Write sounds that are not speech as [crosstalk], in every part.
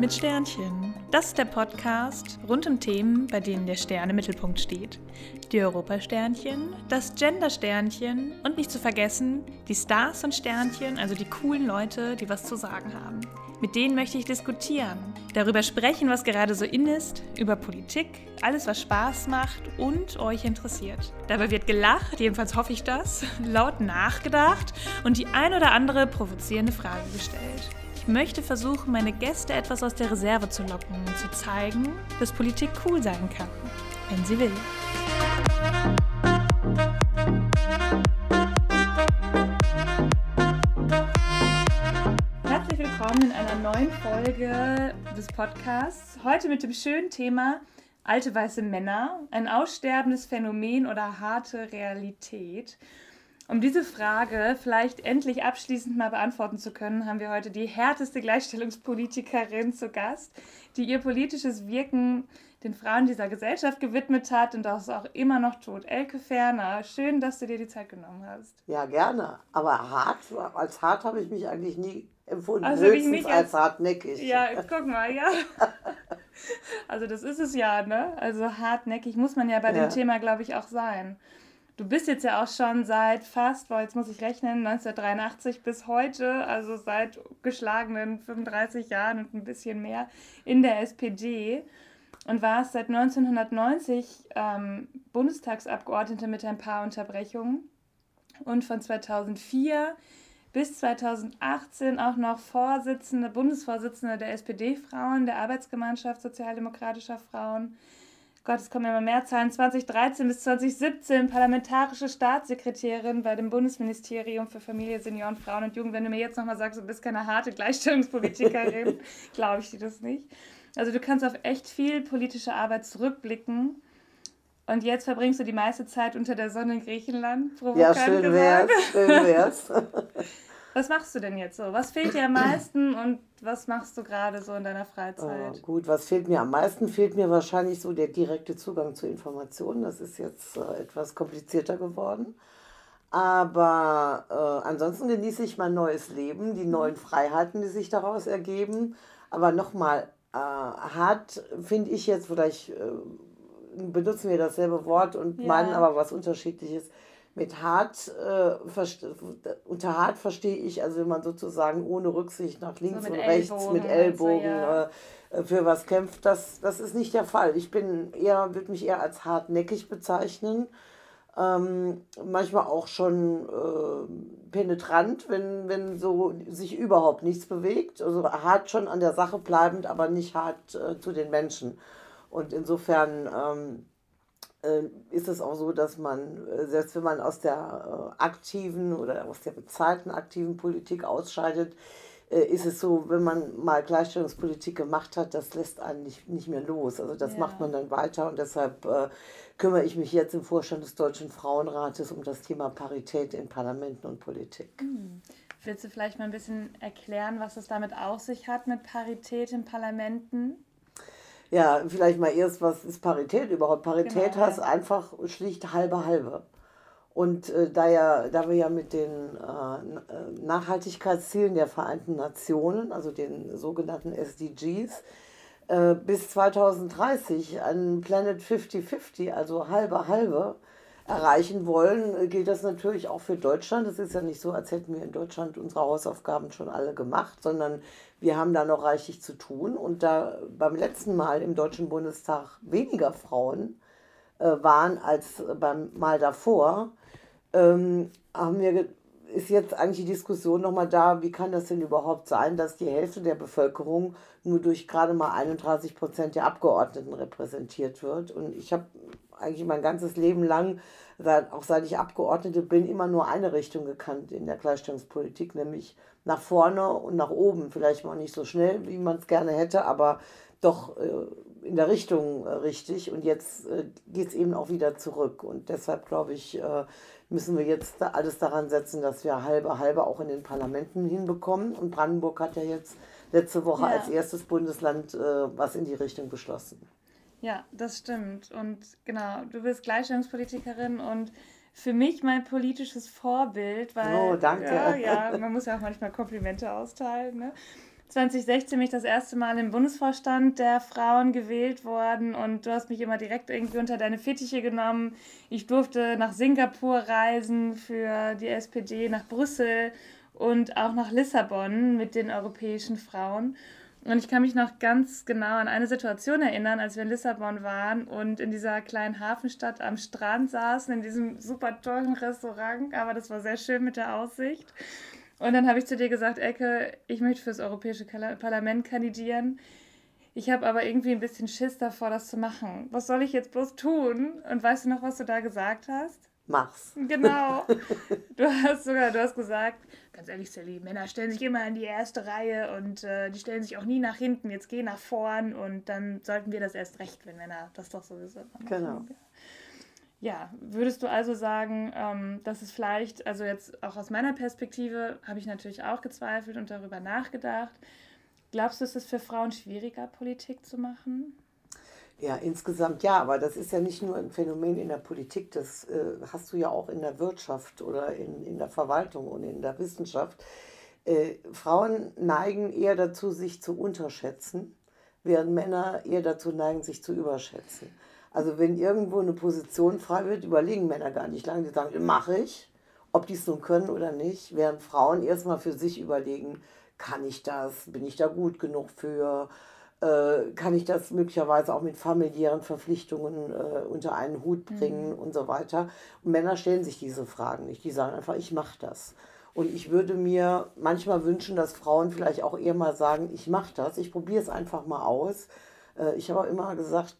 mit Sternchen. Das ist der Podcast rund um Themen, bei denen der Stern im Mittelpunkt steht. Die Europasternchen, das Gender-Sternchen und nicht zu vergessen die Stars und Sternchen, also die coolen Leute, die was zu sagen haben. Mit denen möchte ich diskutieren, darüber sprechen, was gerade so in ist, über Politik, alles, was Spaß macht und euch interessiert. Dabei wird gelacht, jedenfalls hoffe ich das, [laughs] laut nachgedacht und die ein oder andere provozierende Frage gestellt. Ich möchte versuchen, meine Gäste etwas aus der Reserve zu locken und zu zeigen, dass Politik cool sein kann, wenn sie will. Herzlich willkommen in einer neuen Folge des Podcasts. Heute mit dem schönen Thema alte weiße Männer, ein aussterbendes Phänomen oder harte Realität. Um diese Frage vielleicht endlich abschließend mal beantworten zu können, haben wir heute die härteste Gleichstellungspolitikerin zu Gast, die ihr politisches Wirken den Frauen dieser Gesellschaft gewidmet hat und das auch immer noch tut. Elke Ferner, schön, dass du dir die Zeit genommen hast. Ja, gerne. Aber hart, als hart habe ich mich eigentlich nie empfunden. Also Höchstens als, als hartnäckig. Ja, [laughs] guck mal, ja. Also das ist es ja, ne? Also hartnäckig muss man ja bei ja. dem Thema, glaube ich, auch sein. Du bist jetzt ja auch schon seit fast, boah, jetzt muss ich rechnen, 1983 bis heute, also seit geschlagenen 35 Jahren und ein bisschen mehr in der SPD und warst seit 1990 ähm, Bundestagsabgeordnete mit ein paar Unterbrechungen und von 2004 bis 2018 auch noch Vorsitzende, Bundesvorsitzende der SPD-Frauen, der Arbeitsgemeinschaft sozialdemokratischer Frauen Gott, es kommen immer mehr Zahlen, 2013 bis 2017 parlamentarische Staatssekretärin bei dem Bundesministerium für Familie, Senioren, Frauen und Jugend. Wenn du mir jetzt nochmal sagst, du bist keine harte Gleichstellungspolitikerin, [laughs] glaube ich dir das nicht. Also du kannst auf echt viel politische Arbeit zurückblicken. Und jetzt verbringst du die meiste Zeit unter der Sonne in Griechenland. Ja, schön wär's, schön wär's. [laughs] Was machst du denn jetzt so? Was fehlt dir am meisten und was machst du gerade so in deiner Freizeit? Äh, gut, was fehlt mir am meisten? Fehlt mir wahrscheinlich so der direkte Zugang zu Informationen. Das ist jetzt äh, etwas komplizierter geworden. Aber äh, ansonsten genieße ich mein neues Leben, die neuen Freiheiten, die sich daraus ergeben. Aber nochmal, äh, hart finde ich jetzt, vielleicht äh, benutzen wir dasselbe Wort und ja. meinen aber was Unterschiedliches mit hart, äh, unter hart verstehe ich, also wenn man sozusagen ohne Rücksicht nach links so und rechts mit Ellbogen ja. äh, für was kämpft, das, das ist nicht der Fall. Ich bin eher, würde mich eher als hartnäckig bezeichnen. Ähm, manchmal auch schon äh, penetrant, wenn, wenn so sich überhaupt nichts bewegt. Also hart schon an der Sache bleibend, aber nicht hart äh, zu den Menschen. Und insofern ähm, äh, ist es auch so, dass man, äh, selbst wenn man aus der äh, aktiven oder aus der bezahlten aktiven Politik ausscheidet, ist es so, wenn man mal Gleichstellungspolitik gemacht hat, das lässt einen nicht, nicht mehr los. Also das ja. macht man dann weiter und deshalb äh, kümmere ich mich jetzt im Vorstand des Deutschen Frauenrates um das Thema Parität in Parlamenten und Politik. Hm. Willst du vielleicht mal ein bisschen erklären, was es damit auf sich hat mit Parität in Parlamenten? Ja, vielleicht mal erst, was ist Parität überhaupt? Parität genau, heißt ja. einfach schlicht halbe halbe. Und äh, da, ja, da wir ja mit den äh, Nachhaltigkeitszielen der Vereinten Nationen, also den sogenannten SDGs, äh, bis 2030 einen Planet 50-50, also halbe halbe, erreichen wollen, gilt das natürlich auch für Deutschland. Es ist ja nicht so, als hätten wir in Deutschland unsere Hausaufgaben schon alle gemacht, sondern wir haben da noch reichlich zu tun. Und da beim letzten Mal im Deutschen Bundestag weniger Frauen äh, waren als beim Mal davor, ähm, haben wir, ist jetzt eigentlich die Diskussion nochmal da, wie kann das denn überhaupt sein, dass die Hälfte der Bevölkerung nur durch gerade mal 31 Prozent der Abgeordneten repräsentiert wird. Und ich habe eigentlich mein ganzes Leben lang, auch seit ich Abgeordnete bin, immer nur eine Richtung gekannt in der Gleichstellungspolitik, nämlich nach vorne und nach oben. Vielleicht mal nicht so schnell, wie man es gerne hätte, aber doch äh, in der Richtung äh, richtig. Und jetzt äh, geht es eben auch wieder zurück. Und deshalb glaube ich, äh, müssen wir jetzt alles daran setzen, dass wir halbe halbe auch in den Parlamenten hinbekommen. Und Brandenburg hat ja jetzt letzte Woche ja. als erstes Bundesland äh, was in die Richtung beschlossen. Ja, das stimmt. Und genau, du bist Gleichstellungspolitikerin und für mich mein politisches Vorbild, weil. Oh, danke. Ja, ja [laughs] man muss ja auch manchmal Komplimente austeilen, ne? 2016 mich das erste Mal im Bundesvorstand der Frauen gewählt worden und du hast mich immer direkt irgendwie unter deine Fittiche genommen. Ich durfte nach Singapur reisen für die SPD, nach Brüssel und auch nach Lissabon mit den europäischen Frauen. Und ich kann mich noch ganz genau an eine Situation erinnern, als wir in Lissabon waren und in dieser kleinen Hafenstadt am Strand saßen, in diesem super tollen Restaurant. Aber das war sehr schön mit der Aussicht. Und dann habe ich zu dir gesagt, Ecke, ich möchte fürs Europäische Parlament kandidieren. Ich habe aber irgendwie ein bisschen Schiss davor, das zu machen. Was soll ich jetzt bloß tun? Und weißt du noch, was du da gesagt hast? Mach's. Genau. [laughs] Du hast sogar, du hast gesagt, ganz ehrlich, Sally, Männer stellen sich immer in die erste Reihe und äh, die stellen sich auch nie nach hinten. Jetzt geh nach vorn und dann sollten wir das erst recht, wenn Männer das doch sowieso machen. Genau. Ja, würdest du also sagen, ähm, dass es vielleicht, also jetzt auch aus meiner Perspektive, habe ich natürlich auch gezweifelt und darüber nachgedacht. Glaubst du, ist es für Frauen schwieriger, Politik zu machen? Ja, insgesamt ja, aber das ist ja nicht nur ein Phänomen in der Politik, das äh, hast du ja auch in der Wirtschaft oder in, in der Verwaltung und in der Wissenschaft. Äh, Frauen neigen eher dazu, sich zu unterschätzen, während Männer eher dazu neigen, sich zu überschätzen. Also wenn irgendwo eine Position frei wird, überlegen Männer gar nicht lange, die sagen, mache ich, ob die es nun können oder nicht, während Frauen erstmal für sich überlegen, kann ich das, bin ich da gut genug für, äh, kann ich das möglicherweise auch mit familiären Verpflichtungen äh, unter einen Hut bringen mhm. und so weiter. Und Männer stellen sich diese Fragen nicht. Die sagen einfach, ich mache das. Und ich würde mir manchmal wünschen, dass Frauen vielleicht auch eher mal sagen, ich mache das, ich probiere es einfach mal aus. Äh, ich habe auch immer gesagt,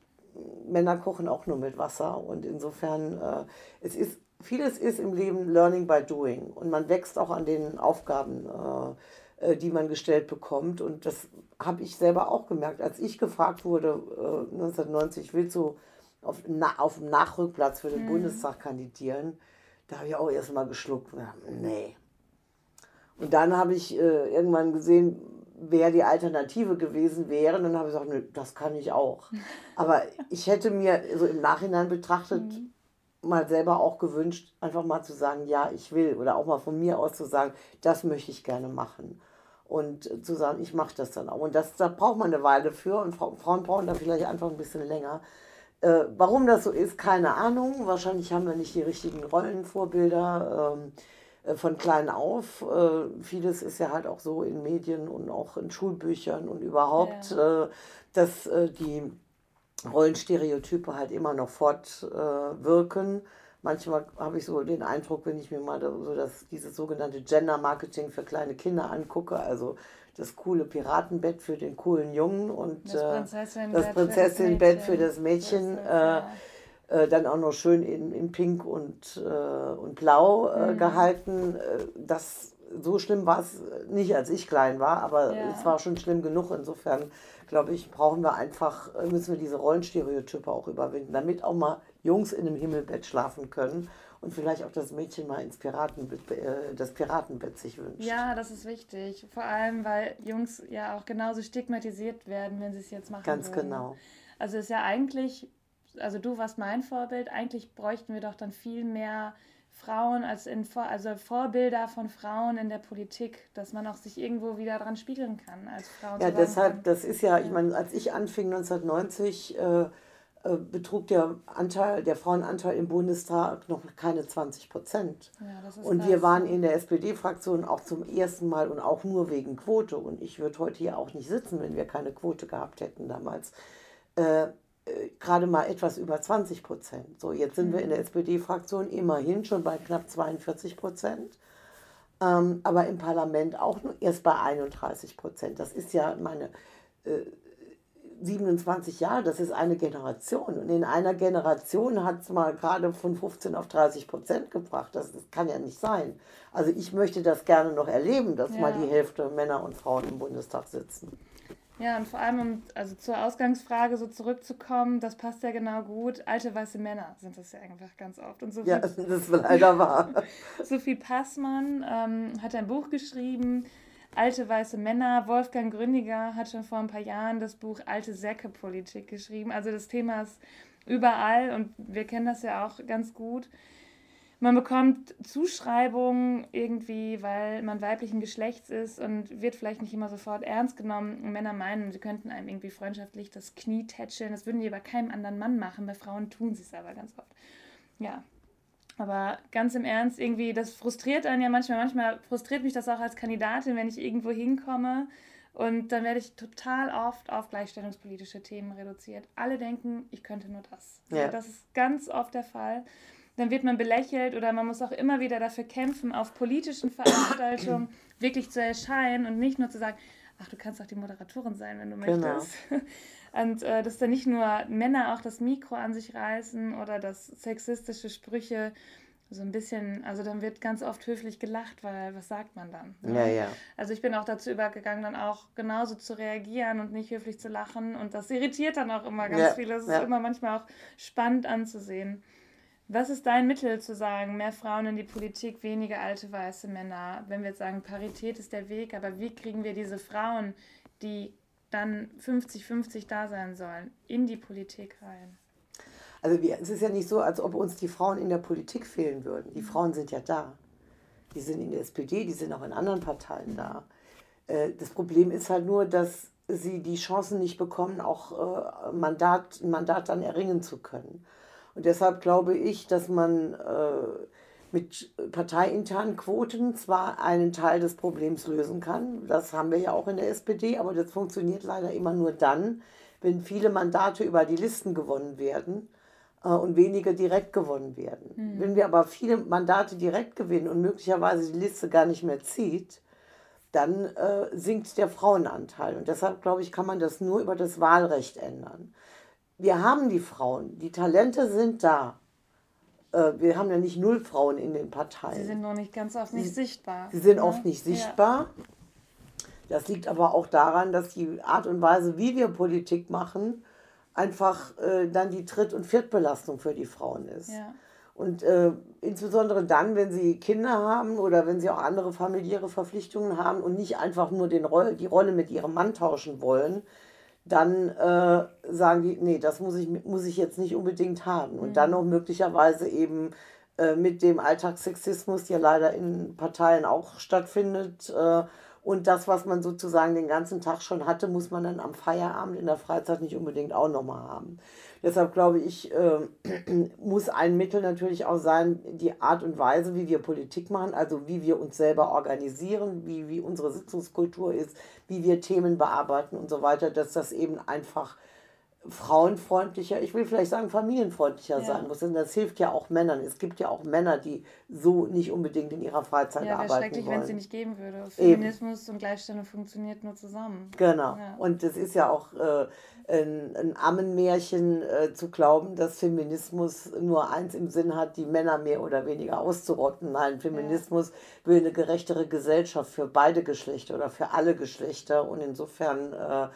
Männer kochen auch nur mit Wasser und insofern, äh, es ist, vieles ist im Leben Learning by Doing und man wächst auch an den Aufgaben, äh, äh die man gestellt bekommt und das habe ich selber auch gemerkt, als ich gefragt wurde, äh, 1990, willst du auf, na, auf dem Nachrückplatz für den mhm. Bundestag kandidieren? Da habe ich auch erstmal geschluckt. Nee. Und dann habe ich äh, irgendwann gesehen, wer die Alternative gewesen wäre. Und dann habe ich gesagt, nö, das kann ich auch. [laughs] Aber ich hätte mir so im Nachhinein betrachtet mhm. mal selber auch gewünscht, einfach mal zu sagen, ja, ich will. Oder auch mal von mir aus zu sagen, das möchte ich gerne machen und zu sagen, ich mache das dann auch. Und das, da braucht man eine Weile für und Frauen brauchen da vielleicht einfach ein bisschen länger. Äh, warum das so ist, keine Ahnung. Wahrscheinlich haben wir nicht die richtigen Rollenvorbilder ähm, äh, von klein auf. Äh, vieles ist ja halt auch so in Medien und auch in Schulbüchern und überhaupt, ja. äh, dass äh, die Rollenstereotype halt immer noch fortwirken manchmal habe ich so den Eindruck, wenn ich mir mal so das, dieses sogenannte Gender Marketing für kleine Kinder angucke, also das coole Piratenbett für den coolen Jungen und das Prinzessinbett, das Prinzessinbett für das Mädchen. Das, ja. Äh, dann auch noch schön in, in Pink und, äh, und Blau äh, mhm. gehalten. Äh, das, so schlimm war es nicht, als ich klein war, aber ja. es war schon schlimm genug. Insofern, glaube ich, brauchen wir einfach, müssen wir diese Rollenstereotype auch überwinden, damit auch mal Jungs in einem Himmelbett schlafen können und vielleicht auch das Mädchen mal ins Piratenbett, äh, das Piratenbett sich wünscht. Ja, das ist wichtig. Vor allem, weil Jungs ja auch genauso stigmatisiert werden, wenn sie es jetzt machen. Ganz würden. genau. Also ist ja eigentlich, also du warst mein Vorbild, eigentlich bräuchten wir doch dann viel mehr Frauen als in, also Vorbilder von Frauen in der Politik, dass man auch sich irgendwo wieder dran spiegeln kann als Frau. Ja, deshalb, das ist ja, ich meine, als ich anfing 1990, äh, äh, betrug der Anteil, der Frauenanteil im Bundestag noch keine 20 Prozent. Ja, und wir waren in der SPD-Fraktion auch zum ersten Mal und auch nur wegen Quote. Und ich würde heute hier auch nicht sitzen, wenn wir keine Quote gehabt hätten damals. Äh gerade mal etwas über 20 Prozent. So, jetzt sind wir in der mhm. SPD-Fraktion immerhin schon bei knapp 42 Prozent. Ähm, aber im Parlament auch nur erst bei 31 Prozent. Das ist ja meine. Äh, 27 Jahre, das ist eine Generation. Und in einer Generation hat es mal gerade von 15 auf 30 Prozent gebracht. Das, das, kann ja nicht sein. Also ich möchte das gerne noch erleben, dass ja. mal die Hälfte Männer und Frauen im Bundestag sitzen. Ja, und vor allem, um also zur Ausgangsfrage so zurückzukommen, das passt ja genau gut. Alte weiße Männer sind das ja einfach ganz oft. Und so ja, das ist leider wahr. [laughs] Sophie Passmann ähm, hat ein Buch geschrieben, alte weiße Männer. Wolfgang Gründiger hat schon vor ein paar Jahren das Buch Alte Säcke-Politik geschrieben. Also das Thema ist überall und wir kennen das ja auch ganz gut. Man bekommt Zuschreibungen irgendwie, weil man weiblichen Geschlechts ist und wird vielleicht nicht immer sofort ernst genommen. Und Männer meinen, sie könnten einem irgendwie freundschaftlich das Knie tätscheln. Das würden die bei keinem anderen Mann machen. Bei Frauen tun sie es aber ganz oft. Ja. Aber ganz im Ernst, irgendwie, das frustriert einen ja manchmal. Manchmal frustriert mich das auch als Kandidatin, wenn ich irgendwo hinkomme und dann werde ich total oft auf gleichstellungspolitische Themen reduziert. Alle denken, ich könnte nur das. Ja. Das ist ganz oft der Fall dann wird man belächelt oder man muss auch immer wieder dafür kämpfen, auf politischen Veranstaltungen [clears throat] wirklich zu erscheinen und nicht nur zu sagen, ach, du kannst auch die Moderatorin sein, wenn du genau. möchtest. [laughs] Und äh, dass dann nicht nur Männer auch das Mikro an sich reißen oder dass sexistische Sprüche so ein bisschen, also dann wird ganz oft höflich gelacht, weil was sagt man dann? Ne? Ja, ja. Also ich bin auch dazu übergegangen, dann auch genauso zu reagieren und nicht höflich zu lachen und das irritiert dann auch immer ganz ja, viel. Das ja. ist immer manchmal auch spannend anzusehen. Was ist dein Mittel zu sagen, mehr Frauen in die Politik, weniger alte weiße Männer? Wenn wir jetzt sagen, Parität ist der Weg, aber wie kriegen wir diese Frauen, die dann 50-50 da sein sollen, in die Politik rein? Also wir, es ist ja nicht so, als ob uns die Frauen in der Politik fehlen würden. Die Frauen sind ja da. Die sind in der SPD, die sind auch in anderen Parteien da. Äh, das Problem ist halt nur, dass sie die Chancen nicht bekommen, auch äh, Mandat, ein Mandat dann erringen zu können. Und deshalb glaube ich, dass man äh, mit parteiinternen Quoten zwar einen Teil des Problems lösen kann, das haben wir ja auch in der SPD, aber das funktioniert leider immer nur dann, wenn viele Mandate über die Listen gewonnen werden äh, und weniger direkt gewonnen werden. Mhm. Wenn wir aber viele Mandate direkt gewinnen und möglicherweise die Liste gar nicht mehr zieht, dann äh, sinkt der Frauenanteil. Und deshalb, glaube ich, kann man das nur über das Wahlrecht ändern wir haben die Frauen, die Talente sind da. Äh, wir haben ja nicht null Frauen in den Parteien. Sie sind noch nicht ganz oft nicht sie, sichtbar. Sie sind ne? oft nicht sichtbar. Ja. Das liegt aber auch daran, dass die Art und Weise, wie wir Politik machen, einfach äh, dann die Dritt- und Viertbelastung für die Frauen ist. Ja. Und äh, insbesondere dann, wenn sie Kinder haben oder wenn sie auch andere familiäre Verpflichtungen haben und nicht einfach nur den Roll, die Rolle mit ihrem Mann tauschen wollen, dann äh, sagen die, nee, das muss ich, muss ich jetzt nicht unbedingt haben. Und mhm. dann noch möglicherweise eben äh, mit dem Alltagssexismus, der leider in Parteien auch stattfindet. Äh, und das, was man sozusagen den ganzen Tag schon hatte, muss man dann am Feierabend in der Freizeit nicht unbedingt auch nochmal haben. Deshalb glaube ich, äh, [clears throat] muss ein Mittel natürlich auch sein, die Art und Weise, wie wir Politik machen, also wie wir uns selber organisieren, wie, wie unsere Sitzungskultur ist, wie wir Themen bearbeiten und so weiter, dass das eben einfach frauenfreundlicher, ich will vielleicht sagen familienfreundlicher ja. sein muss. Denn das hilft ja auch Männern. Es gibt ja auch Männer, die so nicht unbedingt in ihrer Freizeit ja, arbeiten schrecklich, wenn es sie nicht geben würde. Feminismus Eben. und Gleichstellung funktioniert nur zusammen. Genau. Ja. Und es ist ja auch äh, ein, ein Ammenmärchen äh, zu glauben, dass Feminismus nur eins im Sinn hat, die Männer mehr oder weniger auszurotten. Nein, Feminismus will eine gerechtere Gesellschaft für beide Geschlechter oder für alle Geschlechter. Und insofern äh,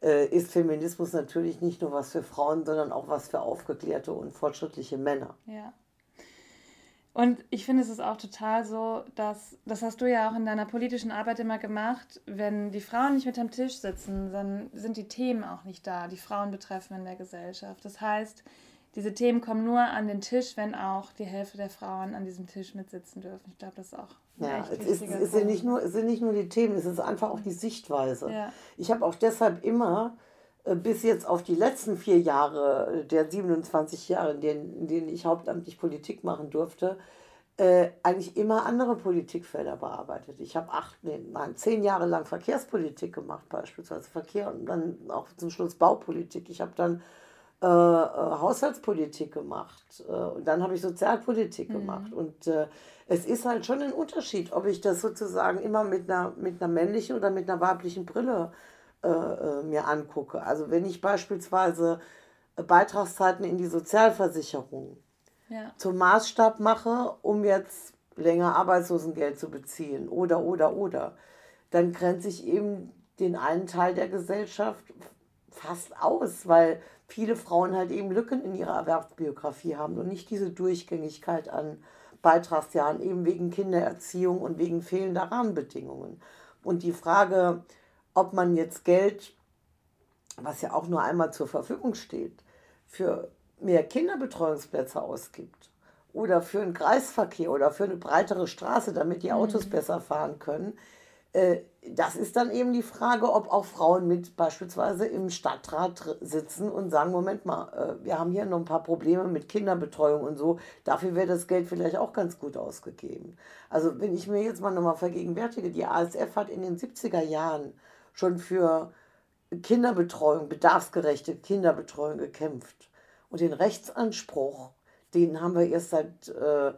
ist Feminismus natürlich nicht nur was für Frauen, sondern auch was für aufgeklärte und fortschrittliche Männer. Ja. Und ich finde, es ist auch total so, dass, das hast du ja auch in deiner politischen Arbeit immer gemacht, wenn die Frauen nicht mit am Tisch sitzen, dann sind die Themen auch nicht da, die Frauen betreffen in der Gesellschaft. Das heißt, diese Themen kommen nur an den Tisch, wenn auch die Hälfte der Frauen an diesem Tisch mitsitzen dürfen. Ich glaube, das ist auch ja, es, ist, es, sind nicht nur, es sind nicht nur die Themen, es ist einfach auch die Sichtweise. Ja. Ich habe auch deshalb immer äh, bis jetzt auf die letzten vier Jahre der 27 Jahre, in denen, in denen ich hauptamtlich Politik machen durfte, äh, eigentlich immer andere Politikfelder bearbeitet. Ich habe acht, nee, nein, zehn Jahre lang Verkehrspolitik gemacht, beispielsweise Verkehr und dann auch zum Schluss Baupolitik. Ich habe dann äh, äh, Haushaltspolitik gemacht äh, und dann habe ich Sozialpolitik mhm. gemacht. Und äh, es ist halt schon ein Unterschied, ob ich das sozusagen immer mit einer, mit einer männlichen oder mit einer weiblichen Brille äh, äh, mir angucke. Also wenn ich beispielsweise Beitragszeiten in die Sozialversicherung ja. zum Maßstab mache, um jetzt länger Arbeitslosengeld zu beziehen oder, oder, oder, dann grenze ich eben den einen Teil der Gesellschaft fast aus, weil viele Frauen halt eben Lücken in ihrer Erwerbsbiografie haben und nicht diese Durchgängigkeit an Beitragsjahren, eben wegen Kindererziehung und wegen fehlender Rahmenbedingungen. Und die Frage, ob man jetzt Geld, was ja auch nur einmal zur Verfügung steht, für mehr Kinderbetreuungsplätze ausgibt oder für einen Kreisverkehr oder für eine breitere Straße, damit die Autos mhm. besser fahren können. Äh, das ist dann eben die Frage, ob auch Frauen mit beispielsweise im Stadtrat sitzen und sagen, Moment mal, äh, wir haben hier noch ein paar Probleme mit Kinderbetreuung und so, dafür wäre das Geld vielleicht auch ganz gut ausgegeben. Also wenn ich mir jetzt mal nochmal vergegenwärtige, die ASF hat in den 70er Jahren schon für Kinderbetreuung, bedarfsgerechte Kinderbetreuung gekämpft. Und den Rechtsanspruch, den haben wir erst seit äh,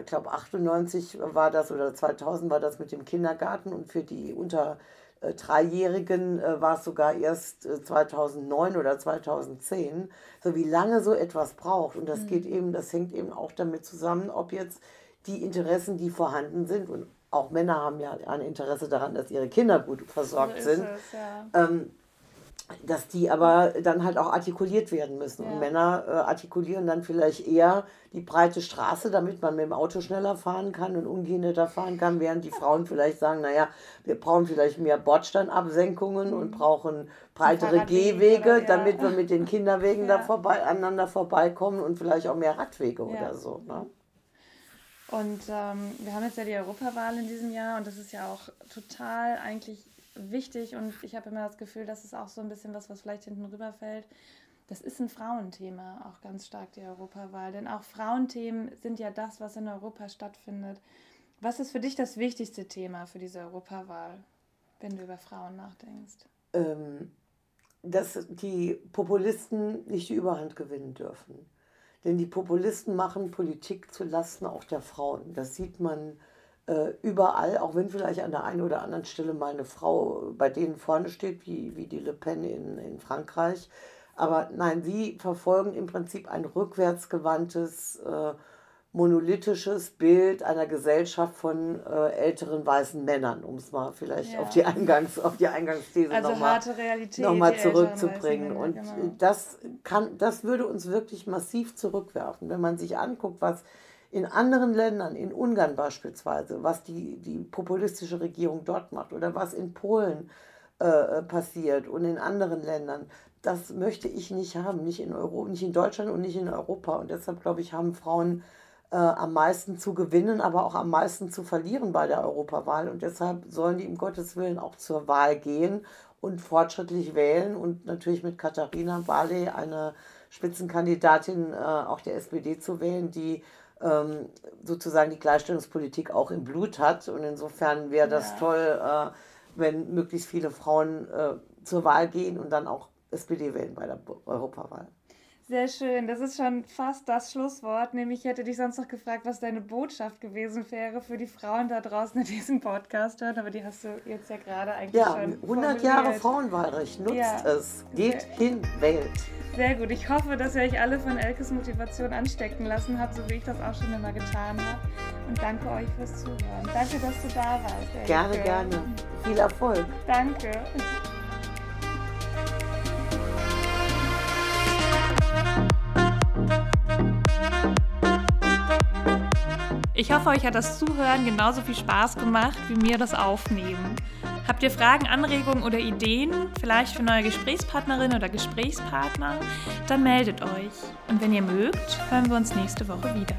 ich glaube 98 war das oder 2000 war das mit dem Kindergarten und für die unter äh, Dreijährigen äh, war es sogar erst äh, 2009 oder 2010. So wie lange so etwas braucht und das mhm. geht eben, das hängt eben auch damit zusammen, ob jetzt die Interessen, die vorhanden sind und auch Männer haben ja ein Interesse daran, dass ihre Kinder gut versorgt so sind. Es, ja. ähm, dass die aber dann halt auch artikuliert werden müssen. Ja. Und Männer äh, artikulieren dann vielleicht eher die breite Straße, damit man mit dem Auto schneller fahren kann und ungehinderter fahren kann, während die Frauen vielleicht sagen, naja, wir brauchen vielleicht mehr Bordsteinabsenkungen mhm. und brauchen breitere Gehwege, ja. damit wir mit den Kinderwegen [laughs] ja. da vorbei, aneinander vorbeikommen und vielleicht auch mehr Radwege oder so. Ne? Und ähm, wir haben jetzt ja die Europawahl in diesem Jahr und das ist ja auch total eigentlich wichtig und ich habe immer das Gefühl, dass es auch so ein bisschen was, was vielleicht hinten rüberfällt. Das ist ein Frauenthema, auch ganz stark die Europawahl. Denn auch Frauenthemen sind ja das, was in Europa stattfindet. Was ist für dich das wichtigste Thema für diese Europawahl, wenn du über Frauen nachdenkst? Ähm, dass die Populisten nicht die Überhand gewinnen dürfen. Denn die Populisten machen Politik zu Lasten auch der Frauen. Das sieht man äh, überall, auch wenn vielleicht an der einen oder anderen Stelle mal eine Frau bei denen vorne steht, wie, wie die Le Pen in, in Frankreich. Aber nein, sie verfolgen im Prinzip ein rückwärtsgewandtes, äh, monolithisches Bild einer Gesellschaft von äh, älteren weißen Männern, um es mal vielleicht ja. auf, die Eingangs, auf die Eingangsthese also nochmal noch zurückzubringen. Männer, Und genau. das, kann, das würde uns wirklich massiv zurückwerfen, wenn man sich anguckt, was in anderen Ländern, in Ungarn beispielsweise, was die, die populistische Regierung dort macht oder was in Polen äh, passiert und in anderen Ländern, das möchte ich nicht haben, nicht in, Euro, nicht in Deutschland und nicht in Europa. Und deshalb, glaube ich, haben Frauen äh, am meisten zu gewinnen, aber auch am meisten zu verlieren bei der Europawahl. Und deshalb sollen die um Gottes Willen auch zur Wahl gehen und fortschrittlich wählen und natürlich mit Katharina Barley eine Spitzenkandidatin äh, auch der SPD zu wählen, die ähm, sozusagen die Gleichstellungspolitik auch im Blut hat. Und insofern wäre das ja. toll, äh, wenn möglichst viele Frauen äh, zur Wahl gehen und dann auch SPD wählen bei der Europawahl. Sehr schön. Das ist schon fast das Schlusswort. Nämlich, ich hätte dich sonst noch gefragt, was deine Botschaft gewesen wäre für die Frauen da draußen, die diesen Podcast hören. Aber die hast du jetzt ja gerade eigentlich ja, schon. 100 Jahre Frauenwahlrecht. Nutzt ja. es. Geht Sehr. hin, wählt. Sehr gut. Ich hoffe, dass ihr euch alle von Elkes Motivation anstecken lassen habt, so wie ich das auch schon immer getan habe. Und danke euch fürs Zuhören. Danke, dass du da warst. Elke. Gerne, gerne. Viel Erfolg. Danke. Ich hoffe, euch hat das Zuhören genauso viel Spaß gemacht wie mir das Aufnehmen. Habt ihr Fragen, Anregungen oder Ideen, vielleicht für neue Gesprächspartnerin oder Gesprächspartner? Dann meldet euch. Und wenn ihr mögt, hören wir uns nächste Woche wieder.